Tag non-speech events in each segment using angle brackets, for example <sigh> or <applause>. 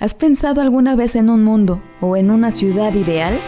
¿Has pensado alguna vez en un mundo o en una ciudad ideal?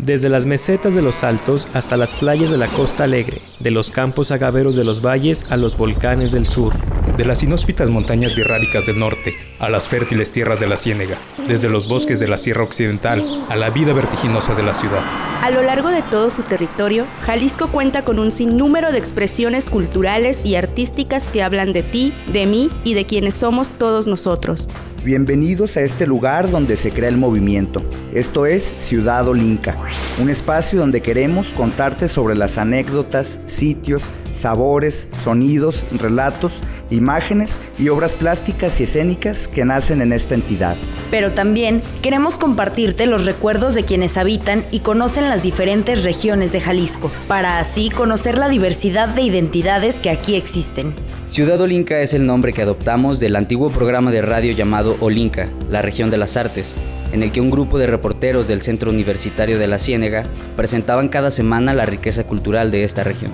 Desde las mesetas de los altos hasta las playas de la costa alegre, de los campos agaveros de los valles a los volcanes del sur. De las inhóspitas montañas birráricas del norte a las fértiles tierras de la Ciénega, desde los bosques de la Sierra Occidental a la vida vertiginosa de la ciudad. A lo largo de todo su territorio, Jalisco cuenta con un sinnúmero de expresiones culturales y artísticas que hablan de ti, de mí y de quienes somos todos nosotros. Bienvenidos a este lugar donde se crea el movimiento. Esto es Ciudad Olinca, un espacio donde queremos contarte sobre las anécdotas, sitios, sabores, sonidos, relatos, imágenes y obras plásticas y escénicas que nacen en esta entidad. Pero también queremos compartirte los recuerdos de quienes habitan y conocen las diferentes regiones de Jalisco, para así conocer la diversidad de identidades que aquí existen. Ciudad Olinca es el nombre que adoptamos del antiguo programa de radio llamado Olinca, la región de las artes, en el que un grupo de reporteros del Centro Universitario de la Ciénega presentaban cada semana la riqueza cultural de esta región.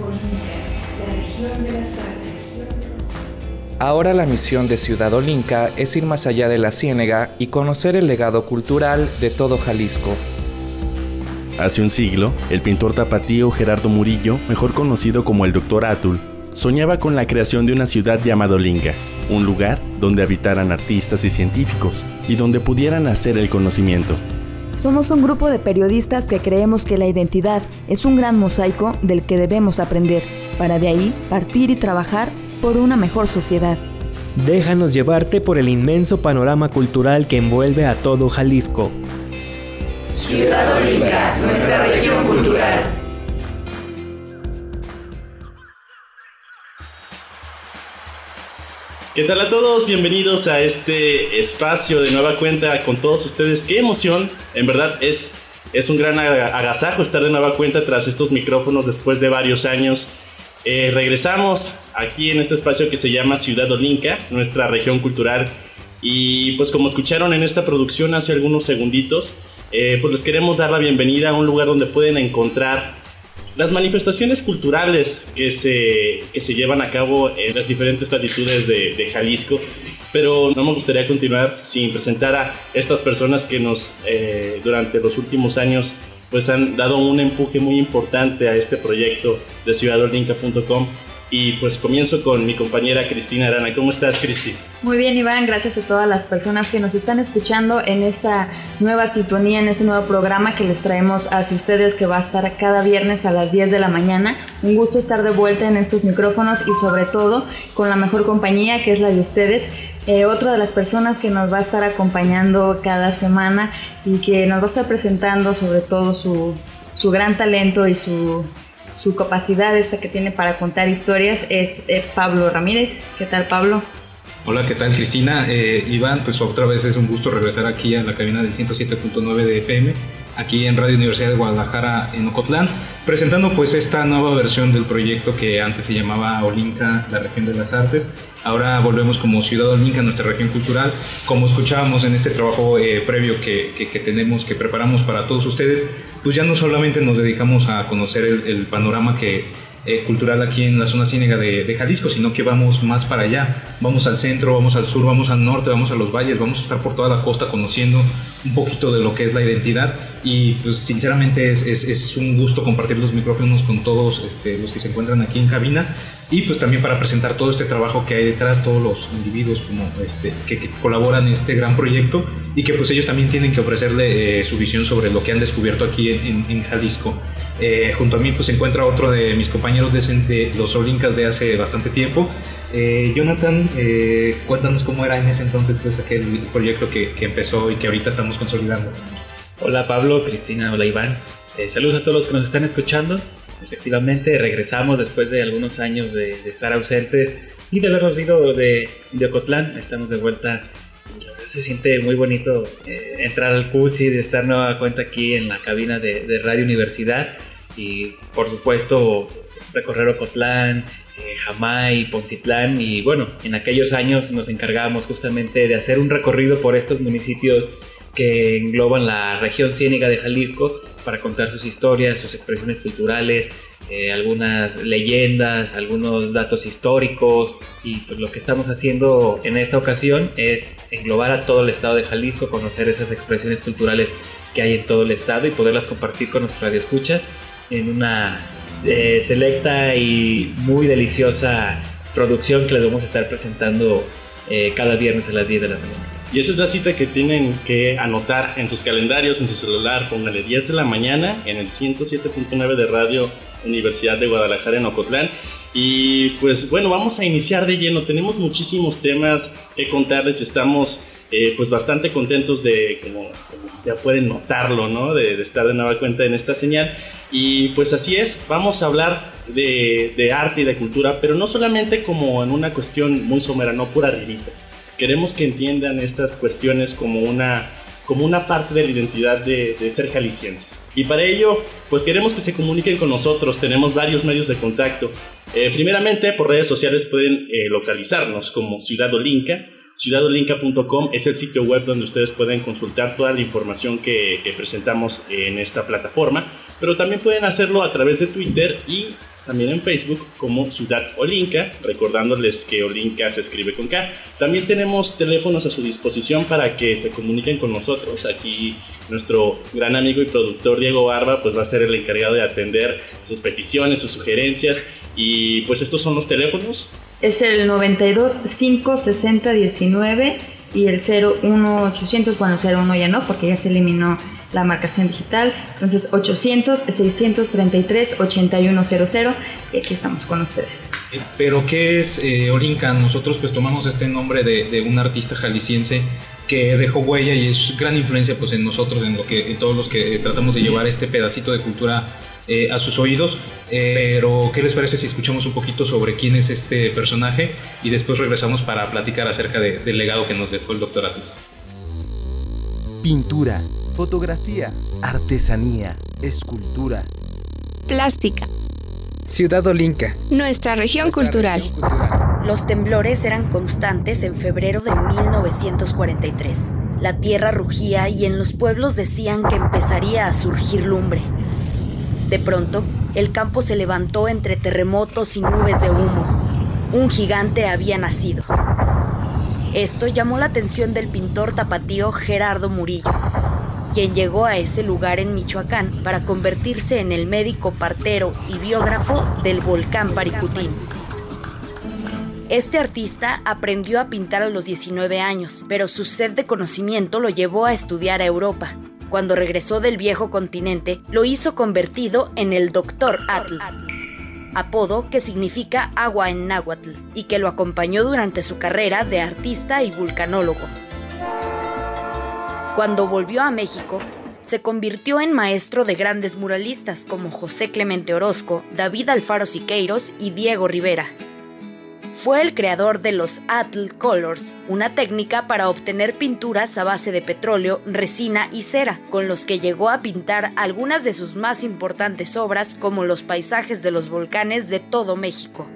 Ahora la misión de Ciudad Olinca es ir más allá de la Ciénega y conocer el legado cultural de todo Jalisco. Hace un siglo, el pintor tapatío Gerardo Murillo, mejor conocido como el Dr. Atul, soñaba con la creación de una ciudad llamada Olinca, un lugar donde habitaran artistas y científicos y donde pudieran hacer el conocimiento. Somos un grupo de periodistas que creemos que la identidad es un gran mosaico del que debemos aprender, para de ahí partir y trabajar por una mejor sociedad. Déjanos llevarte por el inmenso panorama cultural que envuelve a todo Jalisco. Ciudad Olinca, nuestra región cultural. ¿Qué tal a todos? Bienvenidos a este espacio de nueva cuenta con todos ustedes. Qué emoción, en verdad es, es un gran aga- agasajo estar de nueva cuenta tras estos micrófonos después de varios años. Eh, regresamos aquí en este espacio que se llama Ciudad Olinca, nuestra región cultural. Y pues como escucharon en esta producción hace algunos segunditos, eh, pues les queremos dar la bienvenida a un lugar donde pueden encontrar las manifestaciones culturales que se, que se llevan a cabo en las diferentes latitudes de, de Jalisco. Pero no me gustaría continuar sin presentar a estas personas que nos, eh, durante los últimos años, pues han dado un empuje muy importante a este proyecto de ciudadolinca.com. Y pues comienzo con mi compañera Cristina Arana. ¿Cómo estás, Cristi? Muy bien, Iván, gracias a todas las personas que nos están escuchando en esta nueva sintonía, en este nuevo programa que les traemos hacia ustedes, que va a estar cada viernes a las 10 de la mañana. Un gusto estar de vuelta en estos micrófonos y sobre todo con la mejor compañía que es la de ustedes. Eh, otra de las personas que nos va a estar acompañando cada semana y que nos va a estar presentando sobre todo su, su gran talento y su, su capacidad esta que tiene para contar historias es eh, Pablo Ramírez. ¿Qué tal, Pablo? Hola, ¿qué tal Cristina? Eh, Iván, pues otra vez es un gusto regresar aquí a la cabina del 107.9 de FM, aquí en Radio Universidad de Guadalajara en Ocotlán, presentando pues esta nueva versión del proyecto que antes se llamaba Olinca, la región de las artes. Ahora volvemos como Ciudad Olinca, nuestra región cultural. Como escuchábamos en este trabajo eh, previo que, que, que tenemos, que preparamos para todos ustedes, pues ya no solamente nos dedicamos a conocer el, el panorama que, eh, cultural aquí en la zona ciénega de, de, Jalisco, sino que vamos más para allá. Vamos al centro, vamos al sur, vamos al norte, vamos a los valles, vamos a estar por toda la costa conociendo un poquito de lo que es la identidad. Y pues sinceramente es, es, es un gusto compartir los micrófonos con todos este, los que se encuentran aquí en cabina. Y pues también para presentar todo este trabajo que hay detrás, todos los individuos como este, que, que colaboran en este gran proyecto y que pues ellos también tienen que ofrecerle eh, su visión sobre lo que han descubierto aquí en, en, en Jalisco. Eh, junto a mí pues se encuentra otro de mis compañeros de, los Olincas de hace bastante tiempo. Eh, Jonathan, eh, cuéntanos cómo era en ese entonces pues aquel proyecto que, que, empezó y que ahorita estamos consolidando. Hola Pablo, Cristina, hola Iván. Saludos a todos los que nos están escuchando. Efectivamente, regresamos después de algunos años de, de estar ausentes y de habernos ido de, de Ocotlán. Estamos de vuelta se siente muy bonito eh, entrar al CUSI, de estar nueva cuenta aquí en la cabina de, Radio Universidad y por supuesto recorrer Ocotlán, eh, Jamay, Poncitlán y bueno, en aquellos años nos encargábamos justamente de hacer un recorrido por estos municipios que engloban la región ciénega de Jalisco para contar sus historias, sus expresiones culturales, eh, algunas leyendas, algunos datos históricos y pues lo que estamos haciendo en esta ocasión es englobar a todo el estado de Jalisco, conocer esas expresiones culturales que hay en todo el estado y poderlas compartir con nuestra radio en una eh, selecta y muy deliciosa producción que les vamos a estar presentando eh, cada viernes a las 10 de la mañana. Y esa es la cita que tienen que anotar en sus calendarios, en su celular. Póngale 10 de la mañana en el 107.9 de Radio Universidad de Guadalajara en Ocotlán. Y pues bueno, vamos a iniciar de lleno. Tenemos muchísimos temas que contarles y estamos eh, pues bastante contentos de, como, ya pueden notarlo, ¿no? De, estar de nueva cuenta en esta señal. Y pues así es, vamos a hablar de, de arte y de cultura, pero no solamente como en una cuestión muy somera, no pura arribita Queremos que entiendan estas cuestiones como una, como una parte de la identidad de, ser jaliscienses. Y para ello, pues queremos que se comuniquen con nosotros. Tenemos varios medios de contacto. Eh, primeramente, por redes sociales pueden eh, localizarnos como Ciudad Olinca. Ciudadolinca.com es el sitio web donde ustedes pueden consultar toda la información que, que presentamos en esta plataforma, pero también pueden hacerlo a través de Twitter y también en Facebook como Ciudad Olinca, recordándoles que Olinca se escribe con K. También tenemos teléfonos a su disposición para que se comuniquen con nosotros. Aquí nuestro gran amigo y productor Diego Barba pues va a ser el encargado de atender sus peticiones, sus sugerencias y pues estos son los teléfonos. Es el 92 560 19 y el 01800, bueno, 01 ya no porque ya se eliminó la marcación digital. Entonces 800-633-8100 y aquí estamos con ustedes. Eh, pero ¿qué es eh, Olinca? Nosotros pues tomamos este nombre de, un artista jalisciense que dejó huella y es gran influencia pues en nosotros, en, lo que, en todos los que tratamos de llevar este pedacito de cultura eh, a sus oídos. pero, ¿qué les parece si escuchamos un poquito sobre quién es este personaje y después regresamos para platicar acerca del legado que nos dejó el doctor Pintura fotografía, artesanía, escultura, plástica, Ciudad Olinca, nuestra región, cultural. Los temblores eran constantes en febrero de 1943. La tierra rugía y en los pueblos decían que empezaría a surgir lumbre. De pronto, el campo se levantó entre terremotos y nubes de humo. Un gigante había nacido. Esto llamó la atención del pintor tapatío Gerardo Murillo, quien llegó a ese lugar en Michoacán para convertirse en el médico partero y biógrafo del volcán Paricutín. Este artista aprendió a pintar a los 19 años, pero su sed de conocimiento lo llevó a estudiar a Europa. Cuando regresó del viejo continente, lo hizo convertido en el Doctor Atl, apodo que significa agua en náhuatl, y que lo acompañó durante su carrera de artista y vulcanólogo. Cuando volvió a México, se convirtió en maestro de grandes muralistas como José Clemente Orozco, David Alfaro Siqueiros y Diego Rivera. Fue el creador de los Atl Colors, una técnica para obtener pinturas a base de petróleo, resina y cera, con los que llegó a pintar algunas de sus más importantes obras como los paisajes de los volcanes de todo México.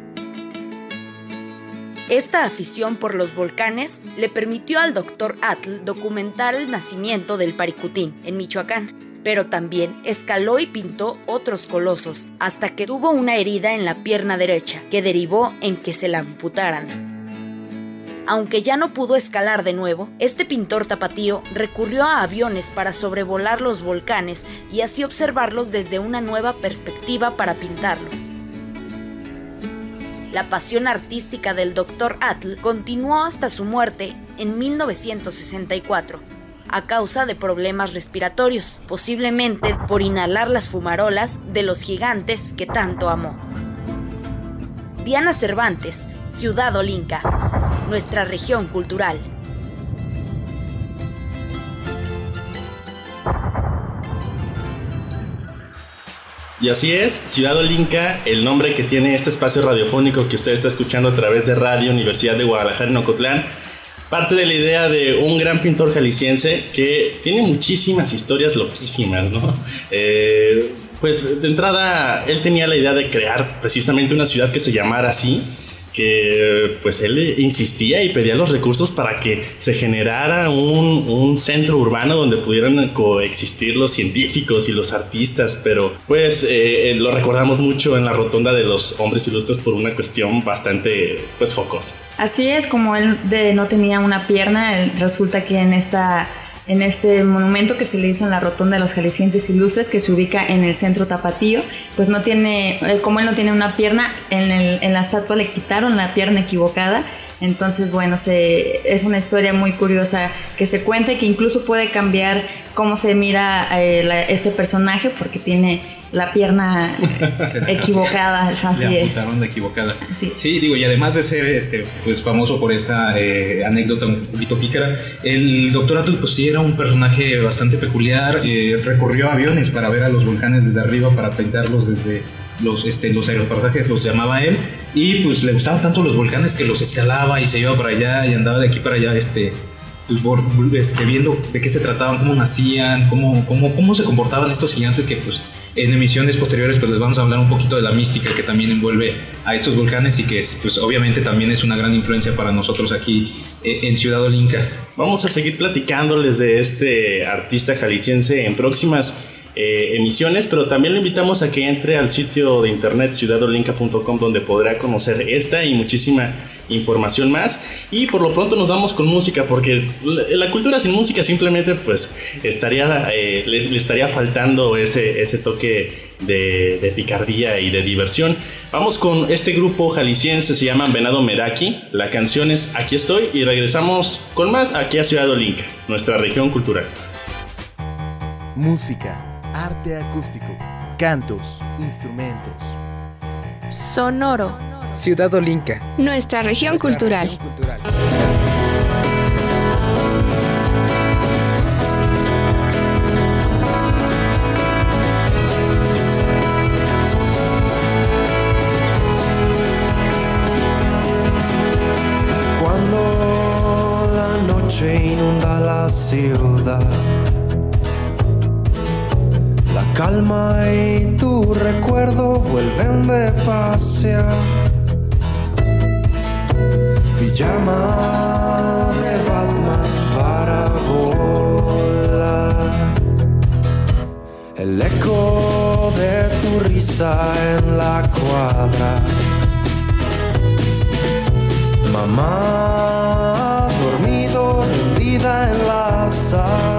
Esta afición por los volcanes le permitió al doctor Atl documentar el nacimiento del Paricutín en Michoacán, pero también escaló y pintó otros colosos hasta que tuvo una herida en la pierna derecha que derivó en que se la amputaran. Aunque ya no pudo escalar de nuevo, este pintor tapatío recurrió a aviones para sobrevolar los volcanes y así observarlos desde una nueva perspectiva para pintarlos. La pasión artística del Dr. Atl continuó hasta su muerte en 1964, a causa de problemas respiratorios, posiblemente por inhalar las fumarolas de los gigantes que tanto amó. Diana Cervantes, Ciudad Olinca, nuestra región cultural. Y así es, Ciudad Olinca, el nombre que tiene este espacio radiofónico que usted está escuchando a través de Radio Universidad de Guadalajara en Ocotlán. parte de la idea de un gran pintor jalisciense que tiene muchísimas historias loquísimas, ¿no? <laughs> Eh, pues de entrada él tenía la idea de crear precisamente una ciudad que se llamara así que pues él insistía y pedía los recursos para que se generara un, centro urbano donde pudieran coexistir los científicos y los artistas, pero pues eh, lo recordamos mucho en la rotonda de los hombres ilustres por una cuestión bastante pues jocosa. Así es, como él de, no tenía una pierna, resulta que en esta en este monumento que se le hizo en la Rotonda de los Jaliscienses Ilustres, que se ubica en el centro Tapatío, pues no tiene, como él no tiene una pierna, en, en la estatua le quitaron la pierna equivocada. Entonces, bueno, es una historia muy curiosa que se cuenta y que incluso puede cambiar cómo se mira eh, este personaje porque tiene la pierna <laughs> equivocada, así Le es. la equivocada. Sí. digo, y además de ser este, pues, famoso por esa eh, anécdota un poquito pícara, el doctor Atul pues sí era un personaje bastante peculiar, eh, recorrió aviones para ver a los volcanes desde arriba, para pintarlos desde los, este, los aeropasajes, los llamaba él, y pues le gustaban tanto los volcanes que los escalaba y se iba para allá y andaba de aquí para allá, este, pues, este, viendo de qué se trataban, cómo nacían, cómo, cómo, cómo se comportaban estos gigantes que pues en emisiones posteriores pues les vamos a hablar un poquito de la mística que también envuelve a estos volcanes y que es, pues obviamente también es una gran influencia para nosotros aquí eh, en Ciudad Olinca. Vamos a seguir platicándoles de este artista jalisciense en próximas eh, emisiones, pero también le invitamos a que entre al sitio de internet ciudadolinca.com donde podrá conocer esta y muchísima información más. Y por lo pronto nos vamos con música, porque la cultura sin música simplemente pues estaría, eh, le, estaría faltando ese, ese toque de, de, picardía y de diversión. Vamos con este grupo jalisciense, se llama Venado Meraki. La canción es Aquí estoy y regresamos con más aquí a Ciudad Olinca, nuestra región cultural. Música, arte acústico, cantos, instrumentos. Sonoro Ciudad Olinca. Nuestra región cultural. Cuando la noche inunda la ciudad la calma y tu recuerdo vuelven de pasear llama de Batman para volar. El eco de tu risa en la cuadra. Mamá dormido, rendida en la sal.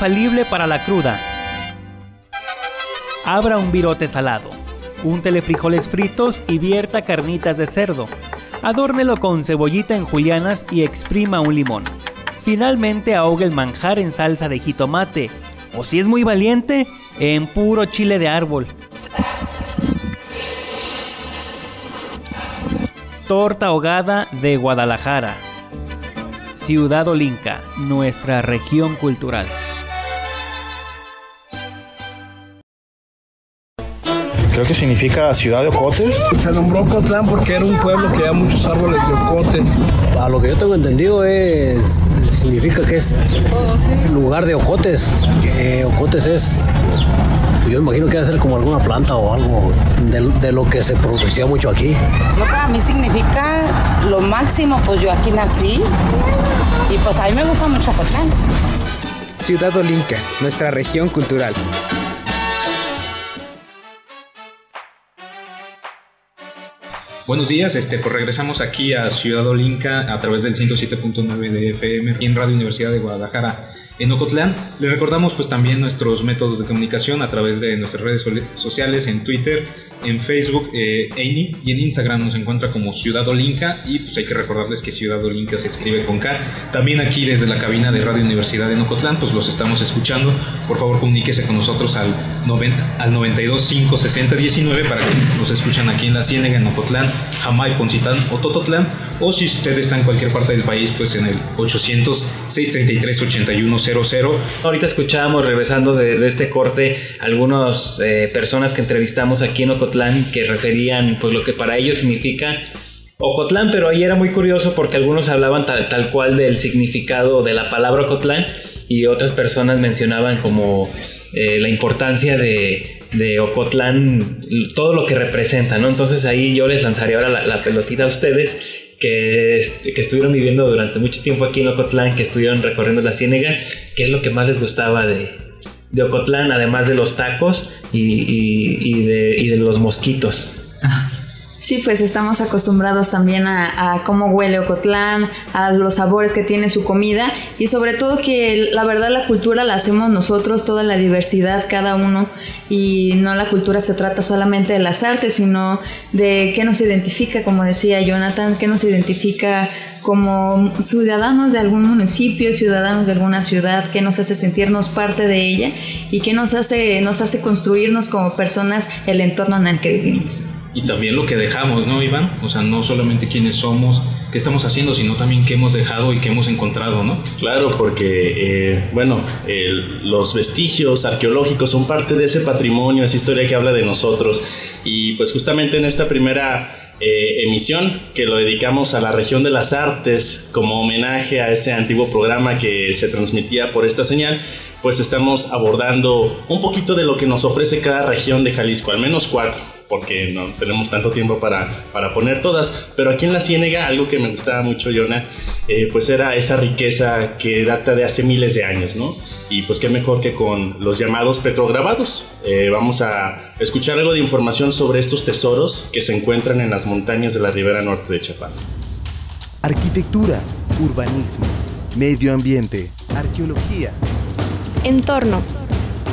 Infalible para la cruda. Abra un virote salado. Úntele frijoles fritos y vierta carnitas de cerdo. Adórnelo con cebollita en julianas y exprima un limón. Finalmente ahogue el manjar en salsa de jitomate. O si es muy valiente, en puro chile de árbol. Torta ahogada de Guadalajara. Ciudad Olinca, nuestra región cultural. Creo que significa ciudad de ocotes. Se nombró Ocotlán porque era un pueblo que había muchos árboles de ocote. A lo que yo tengo entendido es significa que es lugar de ocotes. Que ocotes es yo imagino que va a ser como alguna planta o algo de, de, lo que se producía mucho aquí. Yo para mí significa lo máximo, pues yo aquí nací y pues a mí me gusta mucho Ocotlán. Ciudad Olinca, nuestra región cultural. Buenos días, este, pues regresamos aquí a Ciudad Olinca a través del 107.9 de FM en Radio Universidad de Guadalajara en Ocotlán. Le recordamos pues también nuestros métodos de comunicación a través de nuestras redes sociales en Twitter, en Facebook eh, y en Instagram nos encuentra como Ciudad Olinca y pues hay que recordarles que Ciudad Olinca se escribe con K. También aquí desde la cabina de Radio Universidad de Ocotlán pues los estamos escuchando. Por favor comuníquese con nosotros al, 90, al 92 5 60 19 para que nos escuchan aquí en la Ciénega, en Ocotlán, Jamay, Poncitán o Tototlán o si usted está en cualquier parte del país pues en el 800 633 8100. Ahorita escuchábamos regresando de, este corte algunas eh, personas que entrevistamos aquí en Ocotlán que referían pues lo que para ellos significa Ocotlán, pero ahí era muy curioso porque algunos hablaban tal, cual del significado de la palabra Ocotlán y otras personas mencionaban como eh, la importancia de, de, Ocotlán, todo lo que representa, ¿no? Entonces ahí yo les lanzaría ahora la, pelotita a ustedes que, que, estuvieron viviendo durante mucho tiempo aquí en Ocotlán, que estuvieron recorriendo la ciénega, ¿qué es lo que más les gustaba de, de Ocotlán, además de los tacos y, de, los mosquitos. Sí, pues estamos acostumbrados también a, cómo huele Ocotlán, a los sabores que tiene su comida y sobre todo que la verdad la cultura la hacemos nosotros, toda la diversidad, cada uno, y no la cultura se trata solamente de las artes, sino de qué nos identifica, como decía Jonathan, qué nos identifica como ciudadanos de algún municipio, ciudadanos de alguna ciudad, que nos hace sentirnos parte de ella y que nos hace, nos hace construirnos como personas el entorno en el que vivimos. Y también lo que dejamos, ¿no, Iván? O sea, no solamente quiénes somos, qué estamos haciendo, sino también qué hemos dejado y qué hemos encontrado, ¿no? Claro, porque, eh, bueno, los vestigios arqueológicos son parte de ese patrimonio, esa historia que habla de nosotros. Y pues justamente en esta primera eh, emisión que lo dedicamos a la región de las artes como homenaje a ese antiguo programa que se transmitía por esta señal, pues estamos abordando un poquito de lo que nos ofrece cada región de Jalisco, al menos cuatro porque no tenemos tanto tiempo para, para poner todas. Pero aquí en la Ciénega, algo que me gustaba mucho, Yona, eh, pues era esa riqueza que data de hace miles de años, ¿no? Y pues qué mejor que con los llamados petrograbados. Eh, vamos a escuchar algo de información sobre estos tesoros que se encuentran en las montañas de la ribera norte de Chapala. Arquitectura, urbanismo, medio ambiente, arqueología. Entorno.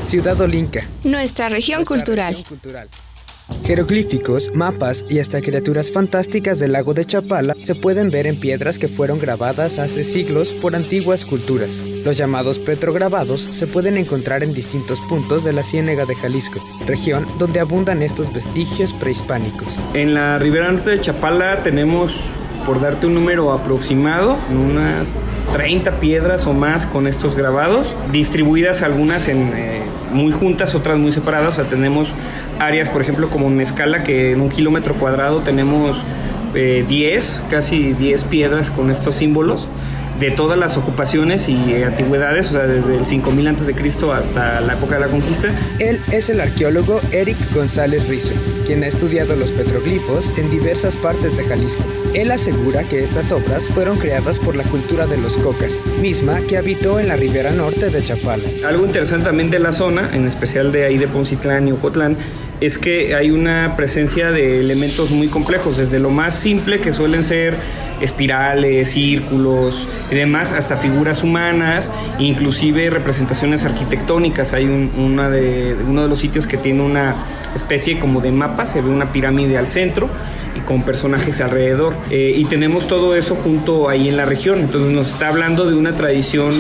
Ciudad Olinca. Nuestra región cultural. Jeroglíficos, mapas y hasta criaturas fantásticas del lago de Chapala se pueden ver en piedras que fueron grabadas hace siglos por antiguas culturas. Los llamados petrograbados se pueden encontrar en distintos puntos de la Ciénega de Jalisco, región donde abundan estos vestigios prehispánicos. En la ribera norte de Chapala tenemos, por darte un número aproximado, unas 30 piedras o más con estos grabados, distribuidas algunas en... Eh, muy juntas, otras muy separadas. O sea, tenemos áreas, por ejemplo, como en escala, que en un kilómetro cuadrado tenemos 10, eh, casi 10 piedras con estos símbolos de todas las ocupaciones y antigüedades, o sea, desde el 5000 a.C. hasta la época de la conquista. Él es el arqueólogo Eric González Rizo, quien ha estudiado los petroglifos en diversas partes de Jalisco. Él asegura que estas obras fueron creadas por la cultura de los cocas, misma que habitó en la ribera norte de Chapala. Algo interesante también de la zona, en especial de ahí de Poncitlán y Ocotlán, es que hay una presencia de elementos muy complejos, desde lo más simple que suelen ser espirales, círculos, y demás, hasta figuras humanas, inclusive representaciones arquitectónicas. Hay una de, uno de los sitios que tiene una especie como de mapa, se ve una pirámide al centro y con personajes alrededor. Eh, y tenemos todo eso junto ahí en la región. Entonces nos está hablando de una tradición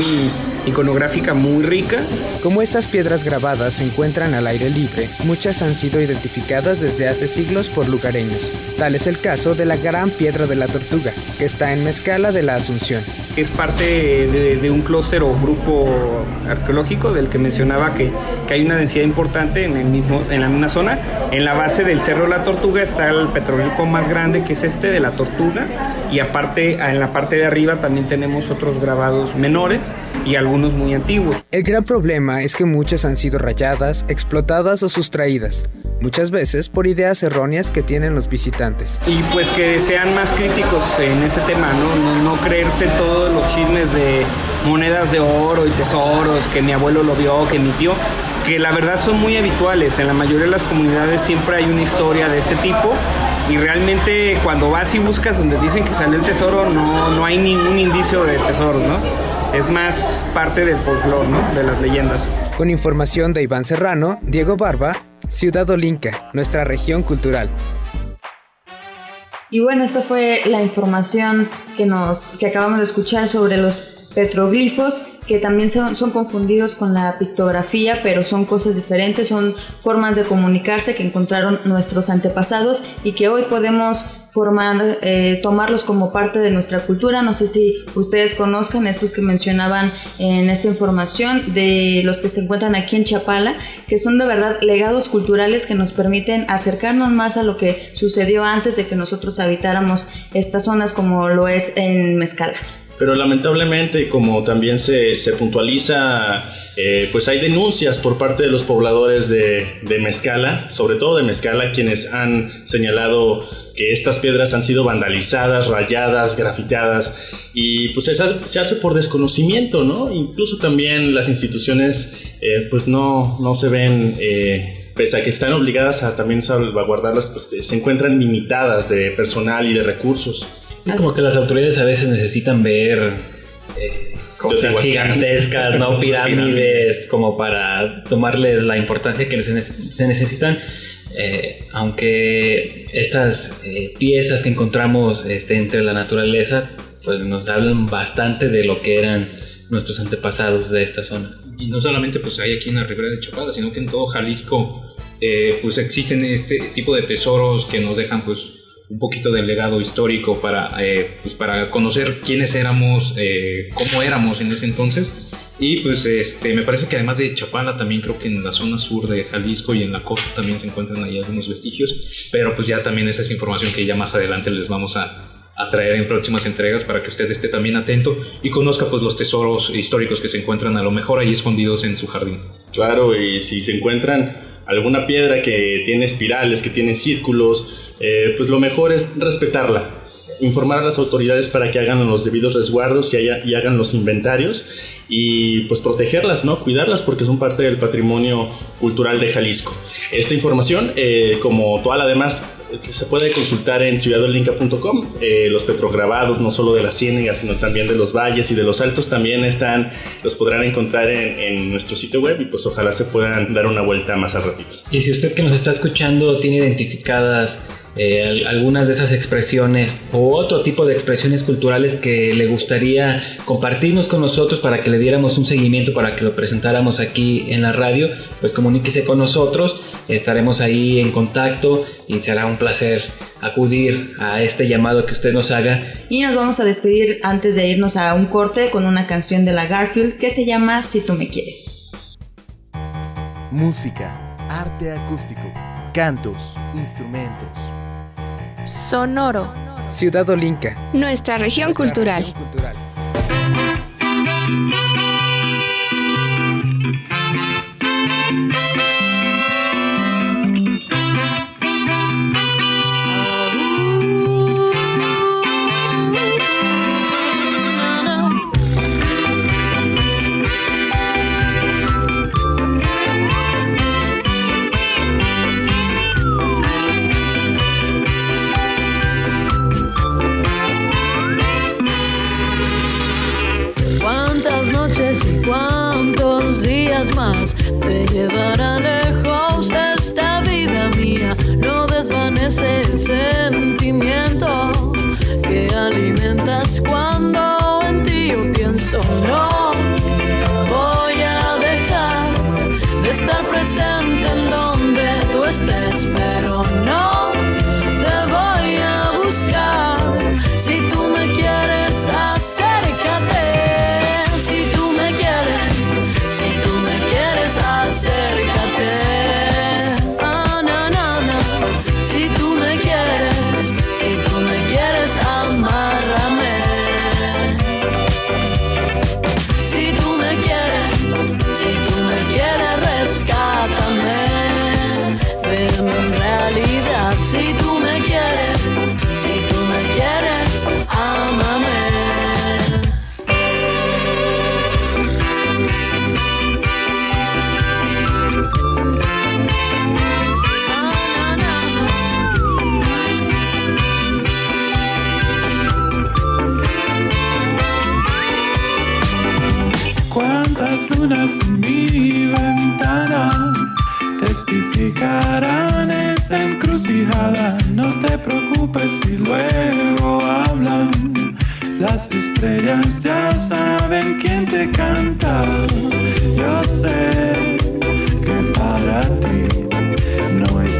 iconográfica muy rica. Como estas piedras grabadas se encuentran al aire libre, muchas han sido identificadas desde hace siglos por lugareños. Tal es el caso de la Gran Piedra de la Tortuga, que está en Mezcala de la Asunción. Es parte de, un clúster o grupo arqueológico del que mencionaba que, que, hay una densidad importante en, el mismo, en la misma zona. En la base del Cerro de la Tortuga está el petroglifo más grande que es este de la Tortuga y aparte en la parte de arriba también tenemos otros grabados menores y algunos muy antiguos. El gran problema es que muchas han sido rayadas, explotadas o sustraídas, muchas veces por ideas erróneas que tienen los visitantes. Y pues que sean más críticos en ese tema, ¿no? No, creerse todos los chismes de monedas de oro y tesoros, que mi abuelo lo vio, que mi tío, que la verdad son muy habituales. En la mayoría de las comunidades siempre hay una historia de este tipo y realmente cuando vas y buscas donde dicen que salió el tesoro no, no hay ningún indicio de tesoro, ¿no? Es más parte del folclore, ¿no? De las leyendas. Con información de Iván Serrano, Diego Barba, Ciudad Olinca, nuestra región cultural. Y bueno, esta fue la información que nos que acabamos de escuchar sobre los petroglifos que también son, confundidos con la pictografía, pero son cosas diferentes, son formas de comunicarse que encontraron nuestros antepasados y que hoy podemos formar, eh, tomarlos como parte de nuestra cultura. No sé si ustedes conozcan estos que mencionaban en esta información de los que se encuentran aquí en Chapala, que son de verdad legados culturales que nos permiten acercarnos más a lo que sucedió antes de que nosotros habitáramos estas zonas como lo es en Mezcala. Pero lamentablemente, como también se, se puntualiza, eh, pues hay denuncias por parte de los pobladores de, de, Mezcala, sobre todo de Mezcala, quienes han señalado que estas piedras han sido vandalizadas, rayadas, grafiteadas, y pues se hace por desconocimiento, ¿no? Incluso también las instituciones, eh, pues no, no se ven... Eh, pese a que están obligadas a también salvaguardarlas, pues se encuentran limitadas de personal y de recursos como que las autoridades a veces necesitan ver eh, cosas gigantescas, ¿no? <laughs> Pirámides, como para tomarles la importancia que se necesitan. Eh, aunque estas eh, piezas que encontramos este, entre la naturaleza, pues nos hablan bastante de lo que eran nuestros antepasados de esta zona. Y no solamente pues hay aquí en la ribera de Chapala, sino que en todo Jalisco pues existen este tipo de tesoros que nos dejan pues un poquito del legado histórico para, eh, pues para conocer quiénes éramos, eh, cómo éramos en ese entonces. Y pues este, me parece que además de Chapala, también creo que en la zona sur de Jalisco y en la costa también se encuentran ahí algunos vestigios, pero pues ya también esa es información que ya más adelante les vamos a, a traer en próximas entregas para que usted esté también atento y conozca pues los tesoros históricos que se encuentran a lo mejor ahí escondidos en su jardín. Claro, y si se encuentran alguna piedra que tiene espirales, que tiene círculos, eh, pues lo mejor es respetarla, informar a las autoridades para que hagan los debidos resguardos y, y, hagan los inventarios y pues protegerlas, ¿no? Cuidarlas porque son parte del patrimonio cultural de Jalisco. Esta información, eh, como toda la demás se puede consultar en ciudadolinca.com. Eh, los petrograbados, no solo de la ciénega, sino también de los valles y de los altos, también están, los podrán encontrar en, nuestro sitio web y pues ojalá se puedan dar una vuelta más al ratito. Y si usted que nos está escuchando tiene identificadas eh, algunas de esas expresiones o otro tipo de expresiones culturales que le gustaría compartirnos con nosotros para que le diéramos un seguimiento, para que lo presentáramos aquí en la radio, pues comuníquese con nosotros, estaremos ahí en contacto y será un placer acudir a este llamado que usted nos haga. Y nos vamos a despedir antes de irnos a un corte con una canción de la Garfield que se llama Si tú me quieres. Música, arte acústico, cantos, instrumentos Sonoro. Ciudad Olinca. Nuestra región cultural. ese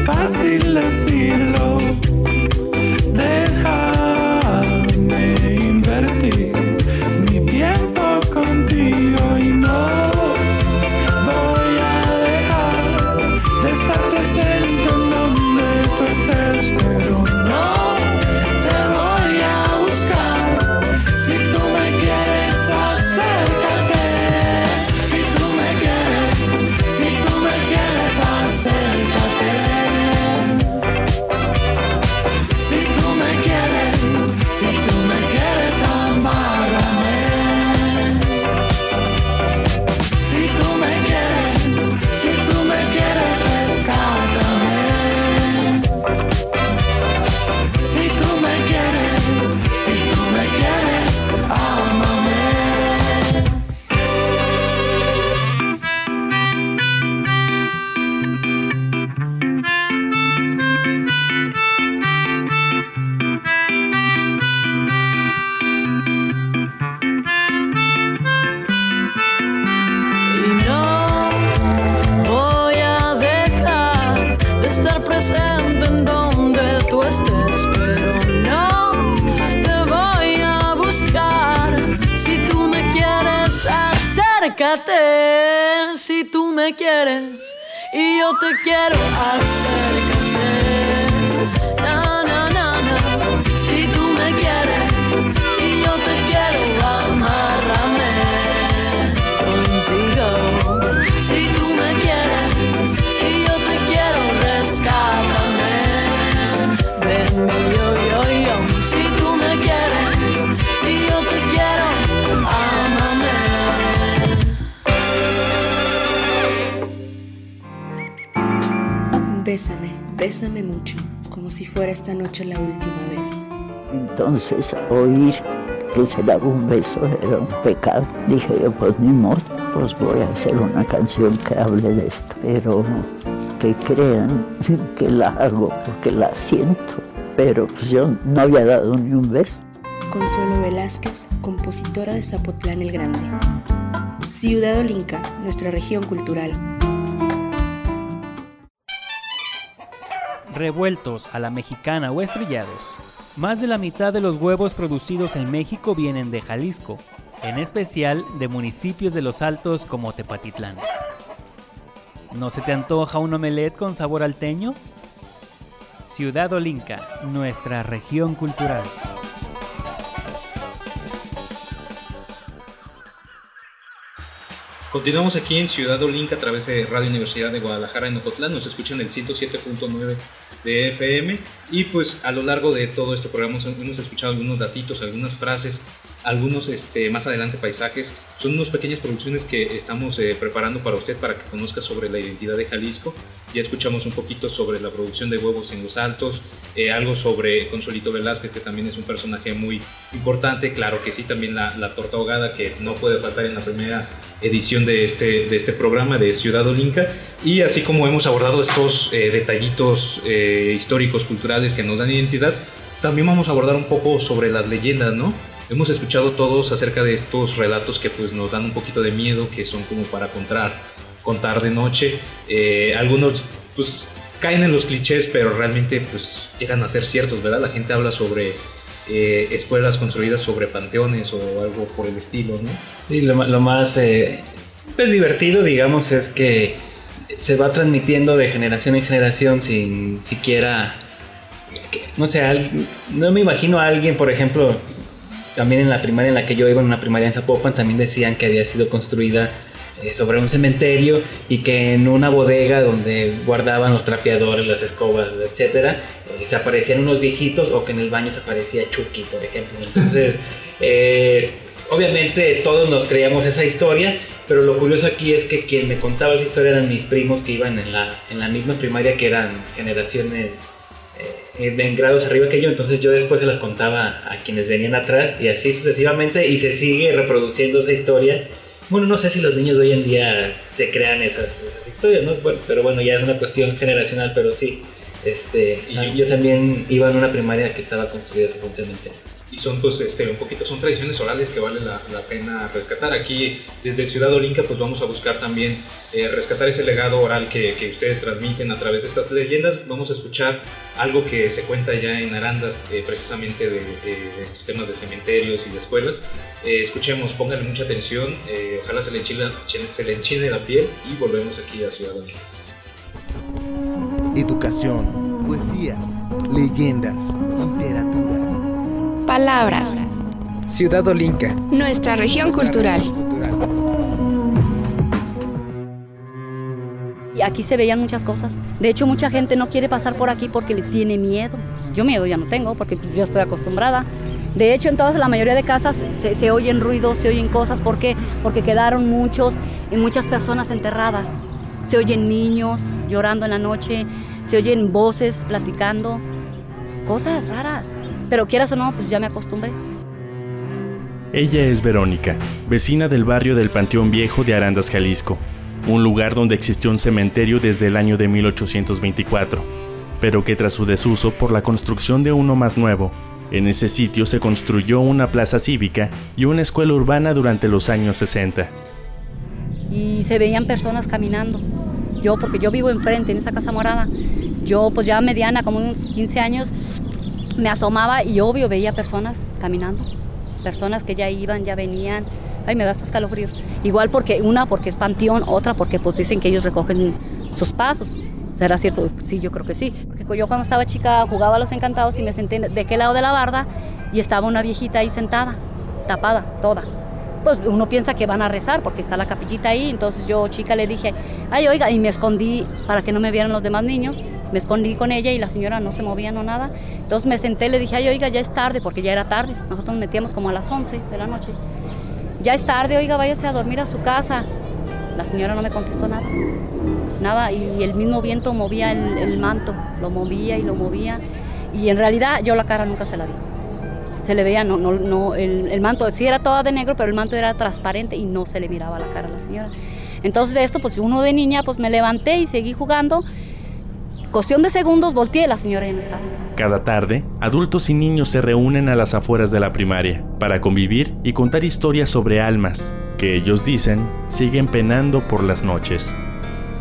fácil decirlo. Bésame, mucho, como si fuera esta noche la última vez. Entonces, oír que se daba un beso era un pecado. Dije yo, pues ni modo, pues voy a hacer una canción que hable de esto. Pero que crean que la hago porque la siento. Pero pues yo no había dado ni un beso. Consuelo Velázquez, compositora de Zapotlán el Grande. Ciudad Olinca, nuestra región cultural. Revueltos a la mexicana o estrellados. Más de la mitad de los huevos producidos en México vienen de Jalisco, en especial de municipios de los Altos como Tepatitlán. ¿No se te antoja un omelette con sabor alteño? Ciudad Olinca, nuestra región cultural. Continuamos aquí en Ciudad Olinca a través de Radio Universidad de Guadalajara en Ocotlán. Nos escuchan el 107.9 de FM. Y pues a lo largo de todo este programa hemos escuchado algunos datitos, algunas frases, algunos este, más adelante paisajes. Son unas pequeñas producciones que estamos eh, preparando para usted para que conozca sobre la identidad de Jalisco. Ya escuchamos un poquito sobre la producción de huevos en los altos, eh, algo sobre Consuelito Velázquez, que también es un personaje muy importante. Claro que sí, también la, torta ahogada, que no puede faltar en la primera edición de este, de este programa de Ciudad Olinca. Y así como hemos abordado estos eh, detallitos eh, históricos, culturales que nos dan identidad, también vamos a abordar un poco sobre las leyendas, ¿no? Hemos escuchado todos acerca de estos relatos que pues nos dan un poquito de miedo, que son como para contar contar de noche. Eh, algunos pues caen en los clichés, pero realmente pues llegan a ser ciertos, ¿verdad? La gente habla sobre eh, escuelas construidas sobre panteones o algo por el estilo, ¿no? Sí, lo, más eh, pues, divertido, digamos, es que se va transmitiendo de generación en generación sin siquiera, no sé, no me imagino a alguien, por ejemplo, también en la primaria en la que yo iba, en una primaria en Zapopan, también decían que había sido construida eh, sobre un cementerio y que en una bodega donde guardaban los trapeadores, las escobas, etcétera, eh, se aparecían unos viejitos o que en el baño se aparecía Chucky, por ejemplo. Entonces, <laughs> eh, obviamente todos nos creíamos esa historia, pero lo curioso aquí es que quien me contaba esa historia eran mis primos que iban en la, en la misma primaria que eran generaciones eh, en grados arriba que yo, entonces yo después se las contaba a quienes venían atrás y así sucesivamente y se sigue reproduciendo esa historia. Bueno, no sé si los niños de hoy en día se crean esas, esas historias, ¿no? Bueno, pero bueno, ya es una cuestión generacional, pero sí. Este, yo, también iba en una primaria que estaba construida un cementerio. Y son pues este un poquito son tradiciones orales que vale la, la pena rescatar. Aquí desde Ciudad Olinca pues vamos a buscar también eh, rescatar ese legado oral que, que ustedes transmiten a través de estas leyendas. Vamos a escuchar algo que se cuenta ya en Arandas eh, precisamente de, de estos temas de cementerios y de escuelas. Eh, escuchemos pónganle mucha atención eh, ojalá se le, enchila- se le enchine la piel y volvemos aquí a Ciudad Olinca. Educación, poesías, leyendas, literatura. Palabras. Ciudad Olinca. Nuestra región cultural. Y aquí se veían muchas cosas. De hecho, mucha gente no quiere pasar por aquí porque le tiene miedo. Yo miedo ya no tengo porque yo estoy acostumbrada. De hecho, en todas la mayoría de casas se, se oyen ruidos, se oyen cosas. ¿Por qué? Porque quedaron muchos y muchas personas enterradas. Se oyen niños llorando en la noche, se oyen voces platicando, cosas raras. Pero quieras o no, pues ya me acostumbré. Ella es Verónica, vecina del barrio del Panteón Viejo de Arandas, Jalisco, un lugar donde existió un cementerio desde el año de 1824, pero que tras su desuso por la construcción de uno más nuevo, en ese sitio se construyó una plaza cívica y una escuela urbana durante los años 60. y se veían personas caminando. Yo, porque yo vivo enfrente, en esa casa morada, yo pues ya mediana, como unos 15 años, me asomaba y obvio veía personas caminando, personas que ya iban, ya venían. Ay, me da hasta escalofríos. Igual porque, una porque es panteón, otra porque pues dicen que ellos recogen sus pasos. ¿Será cierto? Sí, yo creo que sí. Porque yo cuando estaba chica jugaba a los encantados y me senté de qué lado de la barda y estaba una viejita ahí sentada, tapada, toda pues uno piensa que van a rezar porque está la capillita ahí. Entonces yo, chica, le dije, ay, oiga, y me escondí para que no me vieran los demás niños. Me escondí con ella y la señora no se movía, no nada. Entonces me senté, le dije, ay, oiga, ya es tarde, porque ya era tarde. Nosotros nos metíamos como a las 11 de la noche. Ya es tarde, oiga, váyase a dormir a su casa. La señora no me contestó nada. Nada, y el mismo viento movía el, el manto, lo movía y lo movía. Y en realidad yo la cara nunca se la vi se le veía, no, no, no, el, el manto sí era toda de negro, pero el manto era transparente y no se le miraba la cara a la señora. Entonces de esto, pues uno de niña, pues me levanté y seguí jugando. Cuestión de segundos, volteé la señora ya no estaba. Cada tarde, adultos y niños se reúnen a las afueras de la primaria para convivir y contar historias sobre almas que ellos dicen siguen penando por las noches.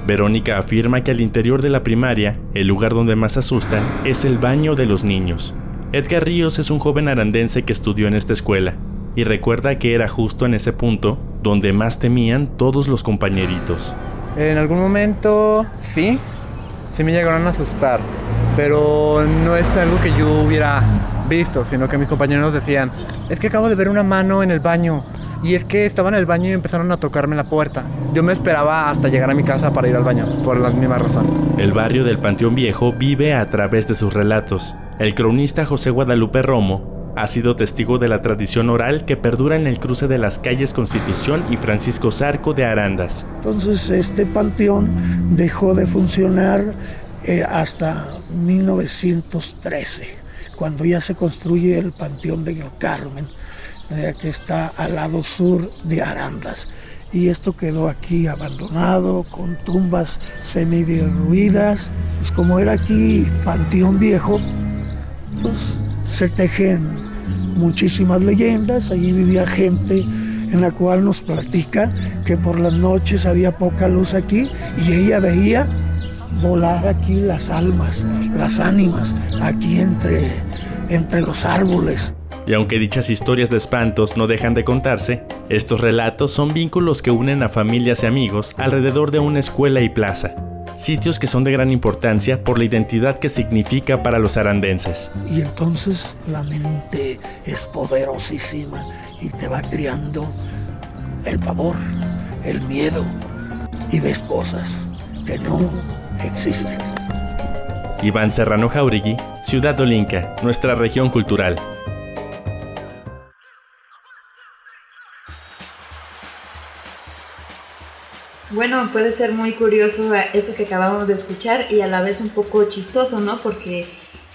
Verónica afirma que al interior de la primaria, el lugar donde más asustan es el baño de los niños. Edgar Ríos es un joven arandense que estudió en esta escuela y recuerda que era justo en ese punto donde más temían todos los compañeritos. En algún momento sí, sí me llegaron a asustar, pero no es algo que yo hubiera visto, sino que mis compañeros decían, es que acabo de ver una mano en el baño. Y es que estaba en el baño y empezaron a tocarme la puerta. Yo me esperaba hasta llegar a mi casa para ir al baño, por la misma razón. El barrio del Panteón Viejo vive a través de sus relatos. El cronista José Guadalupe Romo ha sido testigo de la tradición oral que perdura en el cruce de las calles Constitución y Francisco Zarco de Arandas. Entonces este panteón dejó de funcionar eh, hasta 1913, cuando ya se construye el Panteón del Carmen, eh, que está al lado sur de Arandas. Y esto quedó aquí abandonado, con tumbas semi-derruidas. Pues como era aquí panteón viejo, pues se tejen muchísimas leyendas. Allí vivía gente en la cual nos platica que por las noches había poca luz aquí y ella veía volar aquí las almas, las ánimas, aquí entre, entre los árboles. Y aunque dichas historias de espantos no dejan de contarse, estos relatos son vínculos que unen a familias y amigos alrededor de una escuela y plaza, sitios que son de gran importancia por la identidad que significa para los arandenses. Y entonces la mente es poderosísima y te va criando el pavor, el miedo, y ves cosas que no existen. Iván Serrano Jauregui, Ciudad Olinca, nuestra región cultural. Bueno, puede ser muy curioso eso que acabamos de escuchar y a la vez un poco chistoso, ¿no? Porque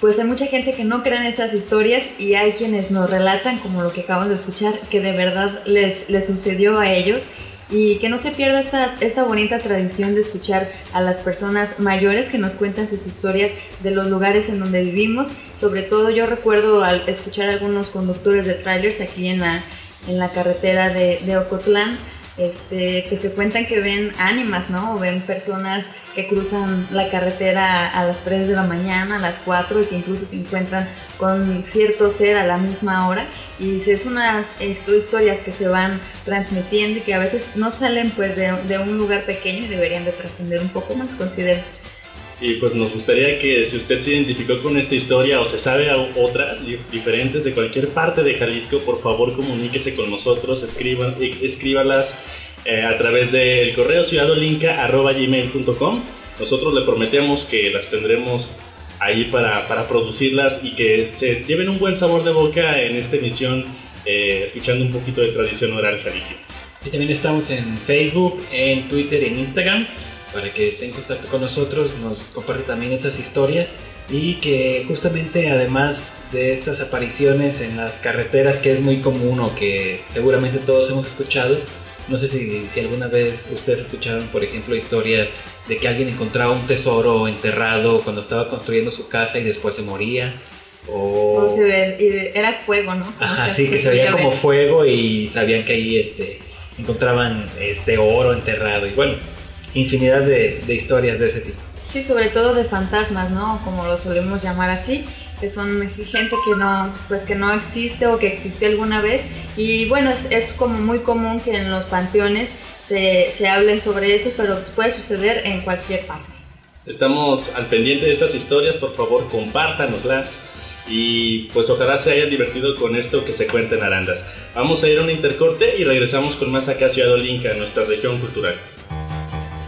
pues hay mucha gente que no cree en estas historias y hay quienes nos relatan, como lo que acabamos de escuchar, que de verdad les, les sucedió a ellos y que no se pierda esta, esta bonita tradición de escuchar a las personas mayores que nos cuentan sus historias de los lugares en donde vivimos. Sobre todo yo recuerdo al escuchar a algunos conductores de trailers aquí en la, en la carretera de, de Ocotlán este, pues que cuentan que ven ánimas, ¿no? O ven personas que cruzan la carretera a las 3 de la mañana, a las 4 y que incluso se encuentran con cierto ser a la misma hora. Y es unas historias que se van transmitiendo y que a veces no salen pues de, de un lugar pequeño y deberían de trascender un poco más, considero. Y pues nos gustaría que si usted se identificó con esta historia o se sabe otras diferentes de cualquier parte de Jalisco, por favor comuníquese con nosotros, escriban, escríbalas eh, a través del correo ciudadolinca.gmail.com. Nosotros le prometemos que las tendremos ahí para, para, producirlas y que se lleven un buen sabor de boca en esta emisión, eh, escuchando un poquito de tradición oral jalisciense. Y también estamos en Facebook, en Twitter en Instagram para que esté en contacto con nosotros, nos comparte también esas historias y que justamente además de estas apariciones en las carreteras que es muy común o que seguramente todos hemos escuchado, no sé si, si alguna vez ustedes escucharon, por ejemplo, historias de que alguien encontraba un tesoro enterrado cuando estaba construyendo su casa y después se moría. O... se ve, era fuego, ¿no? Ajá, sí, que se veía como fuego y sabían que ahí este, encontraban este oro enterrado. Y bueno, infinidad de, historias de ese tipo. Sí, sobre todo de fantasmas, ¿no? Como lo solemos llamar así, que son gente que no, pues que no existe o que existió alguna vez. Y bueno, es, como muy común que en los panteones se, se hablen sobre eso, pero puede suceder en cualquier parte. Estamos al pendiente de estas historias, por favor compártanoslas y pues ojalá se hayan divertido con esto que se cuenta en Arandas. Vamos a ir a un intercorte y regresamos con más acá Ciudad Olinca, nuestra región cultural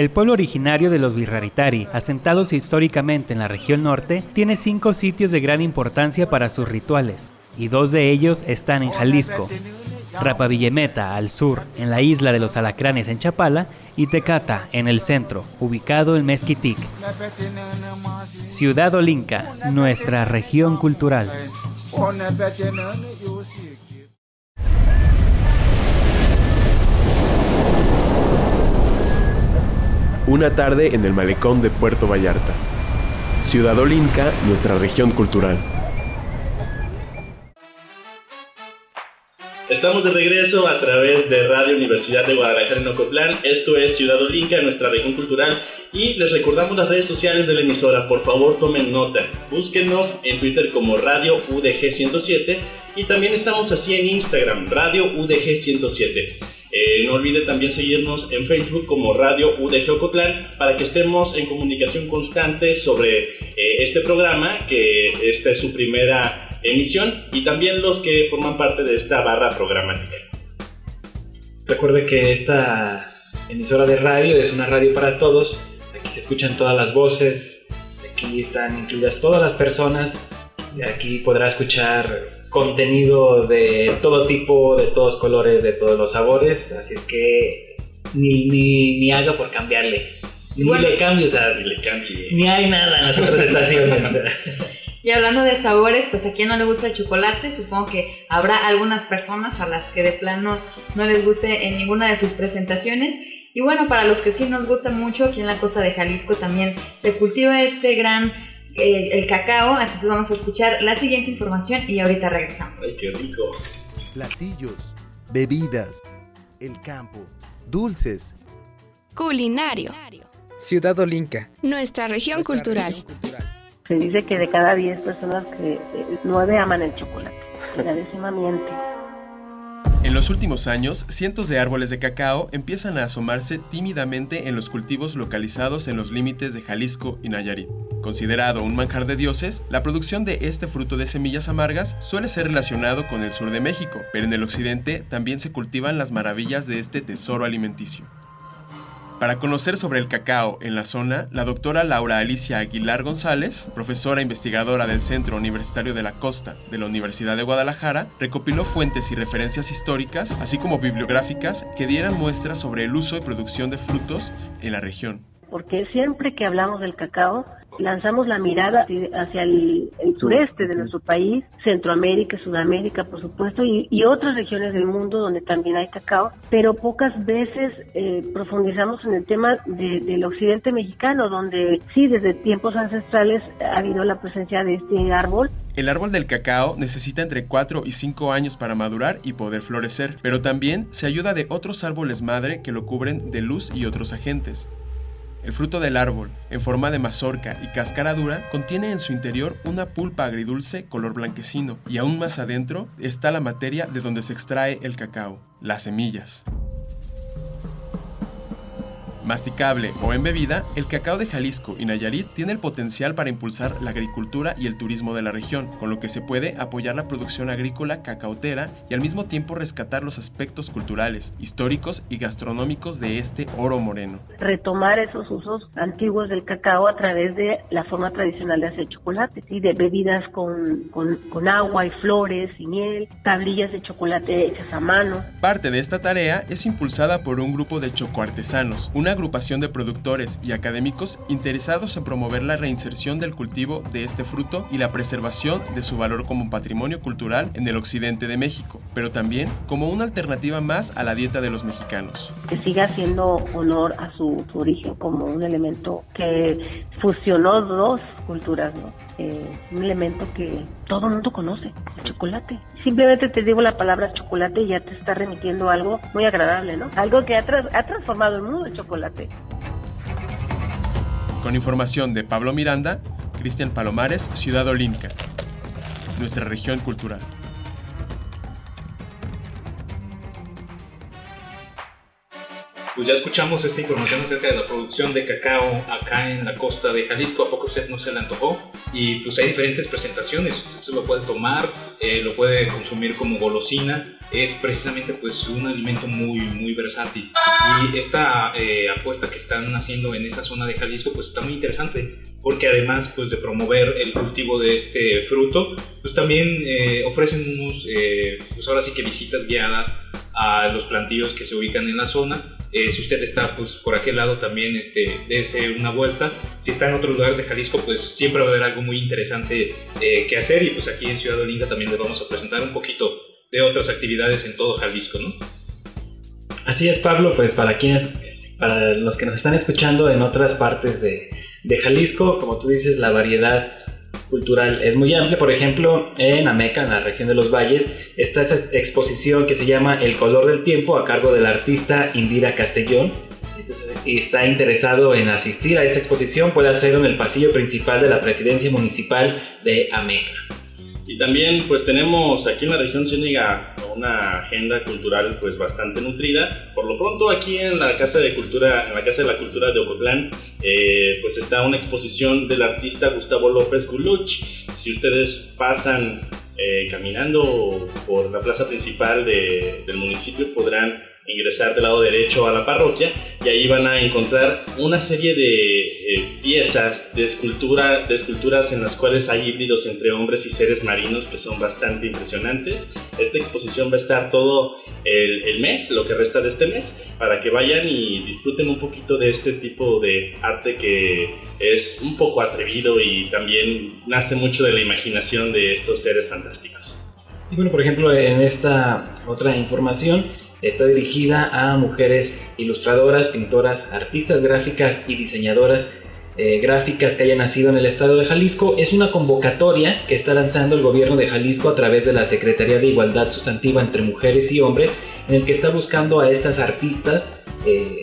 El pueblo originario de los Virraritari, asentados históricamente en la región norte, tiene cinco sitios de gran importancia para sus rituales, y dos de ellos están en Jalisco. Rapavillemeta al sur, en la isla de los Alacranes en Chapala, y Tecata en el centro, ubicado en Mezquitic. Ciudad Olinca, nuestra región cultural. Una tarde en el malecón de Puerto Vallarta. Ciudad Olinca, nuestra región cultural. Estamos de regreso a través de Radio Universidad de Guadalajara en Ocotlán. Esto es Ciudad Olinca, nuestra región cultural. Y les recordamos las redes sociales de la emisora. Por favor, tomen nota. Búsquenos en Twitter como Radio UDG 107. Y también estamos así en Instagram, Radio UDG 107. Eh, no olvide también seguirnos en Facebook como Radio UDG Ocotlán para que estemos en comunicación constante sobre eh, este programa, que esta es su primera emisión, y también los que forman parte de esta barra programática. Recuerde que esta emisora de radio es una radio para todos. Aquí se escuchan todas las voces, aquí están incluidas todas las personas. Y aquí podrá escuchar contenido de todo tipo, de todos colores, de todos los sabores. Así es que ni, ni, ni haga por cambiarle. Ni le cambies a, Ni le cambie. Ni hay nada en las otras estaciones. <laughs> Y hablando de sabores, pues a quien no le gusta el chocolate, supongo que habrá algunas personas a las que de plano no les guste en ninguna de sus presentaciones. Y bueno, para los que sí nos gusta mucho, aquí en la costa de Jalisco también se cultiva este gran, eh, el cacao. Entonces vamos a escuchar la siguiente información y ahorita regresamos. Ay, qué rico. Platillos, bebidas, el campo, dulces. Culinario. Ciudad Olinca. Nuestra región cultural. Se dice que de cada 10 personas que eh, 9 aman el chocolate. La décima miente. Los últimos años, cientos de árboles de cacao empiezan a asomarse tímidamente en los cultivos localizados en los límites de Jalisco y Nayarit. Considerado un manjar de dioses, la producción de este fruto de semillas amargas suele ser relacionado con el sur de México, pero en el occidente también se cultivan las maravillas de este tesoro alimenticio. Para conocer sobre el cacao en la zona, la doctora Laura Alicia Aguilar González, profesora investigadora del Centro Universitario de la Costa de la Universidad de Guadalajara, recopiló fuentes y referencias históricas, así como bibliográficas, que dieran muestras sobre el uso y producción de frutos en la región. Porque siempre que hablamos del cacao, lanzamos la mirada hacia el, el sureste de nuestro país, Centroamérica, Sudamérica, por supuesto, y, y otras regiones del mundo donde también hay cacao, pero pocas veces eh, profundizamos en el tema de- del occidente mexicano, donde sí, desde tiempos ancestrales ha habido la presencia de este árbol El árbol del cacao necesita entre 4 y 5 años para madurar y poder florecer, pero también se ayuda de otros árboles madre que lo cubren de luz y otros agentes. El fruto del árbol, en forma de mazorca y cáscara dura, contiene en su interior una pulpa agridulce color blanquecino y aún más adentro está la materia de donde se extrae el cacao, las semillas. Masticable o en bebida, el cacao de Jalisco y Nayarit tiene el potencial para impulsar la agricultura y el turismo de la región, con lo que se puede apoyar la producción agrícola cacautera y al mismo tiempo rescatar los aspectos culturales, históricos y gastronómicos de este oro moreno. retomar esos usos antiguos del cacao a través de la forma tradicional de hacer chocolate, ¿sí? de bebidas con, con, con agua y flores y miel, tablillas de chocolate hechas a mano. Parte de esta tarea es impulsada por un grupo de chocoartesanos, una agrupación de productores y académicos interesados en promover la reinserción del cultivo de este fruto y la preservación de su valor como patrimonio cultural en el occidente de México, pero también como una alternativa más a la dieta de los mexicanos. que siga haciendo honor a su, su origen como un elemento que fusionó dos culturas, ¿no? Eh, un elemento que todo el mundo conoce, el chocolate. Simplemente te digo la palabra chocolate y ya te está remitiendo a algo muy agradable, ¿no? Algo que ha, tras- ha transformado el mundo, el chocolate. Con información de Pablo Miranda, Cristian Palomares, Ciudad Olinca, nuestra región cultural. Pues ya escuchamos esta información acerca de la producción de cacao acá en la costa de Jalisco. ¿A poco usted no se le antojó? Y pues hay diferentes presentaciones. Usted se lo puede tomar eh, lo puede consumir como golosina. Es precisamente pues un alimento muy, muy versátil. Y esta eh, apuesta que están haciendo en esa zona de Jalisco pues está muy interesante porque además pues de promover el cultivo de este fruto pues también eh, ofrecen unos pues ahora sí que visitas guiadas a los plantillos que se ubican en la zona eh, si usted está pues, por aquel lado también, este, dése una vuelta. Si está en otro lugar de Jalisco, pues siempre va a haber algo muy interesante eh, que hacer. Y pues aquí en Ciudad Olinga también les vamos a presentar un poquito de otras actividades en todo Jalisco, ¿no? Así es, Pablo, pues para quienes, para los que nos están escuchando en otras partes de, de Jalisco, como tú dices, la variedad cultural es muy amplia. Por ejemplo, en Ameca, en la región de los valles, está esa exposición que se llama El color del tiempo a cargo del artista Indira Castellón. y está interesado en asistir a esta exposición, puede hacerlo en el pasillo principal de la presidencia municipal de Ameca. Y también pues tenemos aquí en la región Ciénega una agenda cultural pues bastante nutrida. Por lo pronto aquí en la Casa de Cultura, en la Casa de la Cultura de Ocotlán, eh, pues está una exposición del artista Gustavo López Guluch. Si ustedes pasan eh, caminando por la plaza principal de, del municipio podrán ingresar del lado derecho a la parroquia y ahí van a encontrar una serie de eh, piezas de, escultura, de esculturas en las cuales hay híbridos entre hombres y seres marinos que son bastante impresionantes. Esta exposición va a estar todo el, el mes, lo que resta de este mes, para que vayan y disfruten un poquito de este tipo de arte que es un poco atrevido y también nace mucho de la imaginación de estos seres fantásticos. Y bueno, por ejemplo, en esta otra información, Está dirigida a mujeres ilustradoras, pintoras, artistas gráficas y diseñadoras eh, gráficas que hayan nacido en el estado de Jalisco. Es una convocatoria que está lanzando el gobierno de Jalisco a través de la Secretaría de Igualdad Sustantiva entre Mujeres y Hombres, en el que está buscando a estas artistas eh,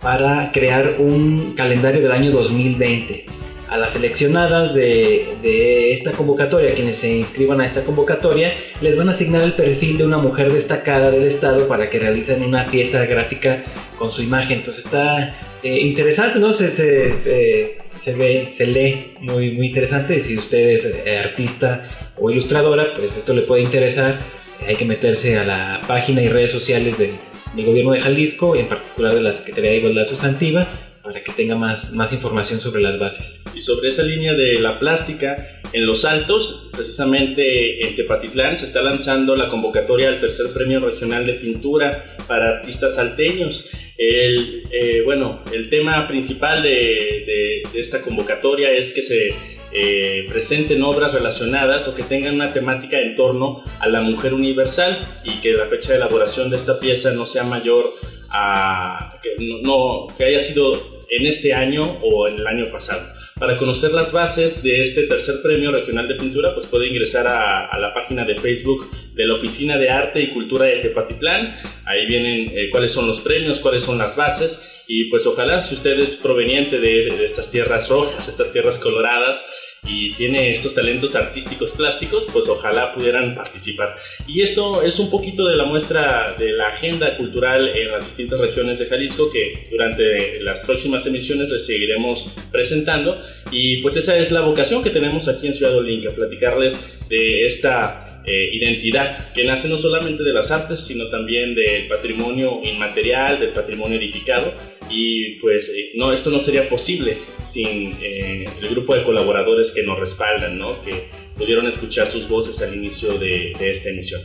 para crear un calendario del año 2020 a las seleccionadas de, esta convocatoria, quienes se inscriban a esta convocatoria, les van a asignar el perfil de una mujer destacada del Estado para que realicen una pieza gráfica con su imagen. Entonces está eh, interesante, ¿no? Se, se, ve, se lee muy, muy interesante. Si usted es eh, artista o ilustradora, pues esto le puede interesar. Hay que meterse a la página y redes sociales del, del Gobierno de Jalisco, en particular de la Secretaría de Igualdad Sustantiva, para que tenga más, más información sobre las bases. Y sobre esa línea de la plástica, en Los Altos, precisamente en Tepatitlán, se está lanzando la convocatoria al tercer premio regional de pintura para artistas salteños. El, eh, bueno, el tema principal de, de, esta convocatoria es que se eh, presenten obras relacionadas o que tengan una temática en torno a la mujer universal y que la fecha de elaboración de esta pieza no sea mayor a que, no, que haya sido en este año o en el año pasado. Para conocer las bases de este tercer premio regional de pintura, pues puede ingresar a, la página de Facebook de la Oficina de Arte y Cultura de Tepatitlán. Ahí vienen eh, cuáles son los premios, cuáles son las bases y pues ojalá si usted es proveniente de, de estas tierras rojas, estas tierras coloradas, y tiene estos talentos artísticos plásticos, pues ojalá pudieran participar. Y esto es un poquito de la muestra de la agenda cultural en las distintas regiones de Jalisco que durante las próximas emisiones les seguiremos presentando. Y pues esa es la vocación que tenemos aquí en Ciudad Olinka, platicarles de esta eh, identidad que nace no solamente de las artes, sino también del patrimonio inmaterial, del patrimonio edificado. Y pues eh, no, esto no sería posible sin eh, el grupo de colaboradores que nos respaldan, ¿no? que pudieron escuchar sus voces al inicio de, de esta emisión.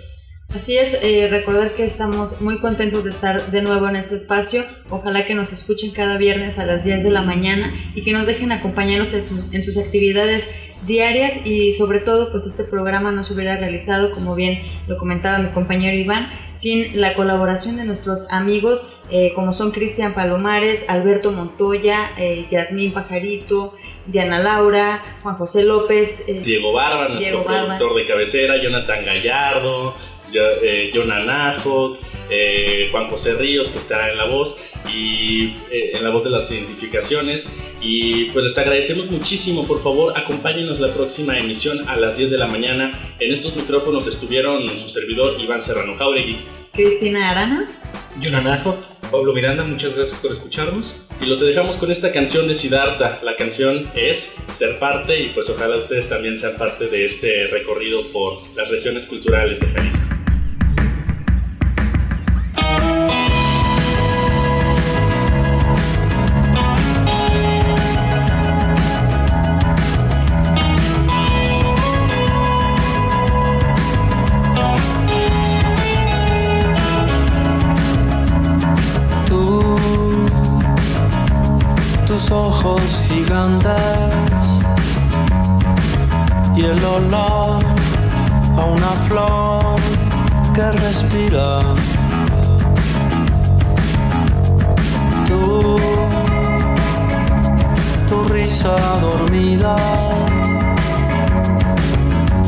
Así es, eh, recordar que estamos muy contentos de estar de nuevo en este espacio. Ojalá que nos escuchen cada viernes a las 10 de la mañana y que nos dejen acompañarnos en sus, en sus actividades diarias y sobre todo pues este programa no se hubiera realizado, como bien lo comentaba mi compañero Iván, sin la colaboración de nuestros amigos eh, como son Cristian Palomares, Alberto Montoya, eh, Yasmín Pajarito, Diana Laura, Juan José López, Diego Barba, nuestro productor de cabecera, Jonathan Gallardo, eh, Najo, eh, Juan José Ríos, que está en la voz, y eh, en la voz de las identificaciones. Y pues les agradecemos muchísimo, por favor, acompáñenos la próxima emisión a las 10 de la mañana. En estos micrófonos estuvieron su servidor Iván Serrano Jauregui, Cristina Arana, Najo, Pablo Miranda, muchas gracias por escucharnos. Y los dejamos con esta canción de Siddhartha. La canción es Ser parte y pues ojalá ustedes también sean parte de este recorrido por las regiones culturales de Jalisco. A una flor que respira. Tú, tu risa dormida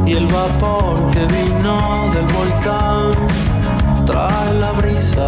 y el vapor que vino del volcán trae la brisa.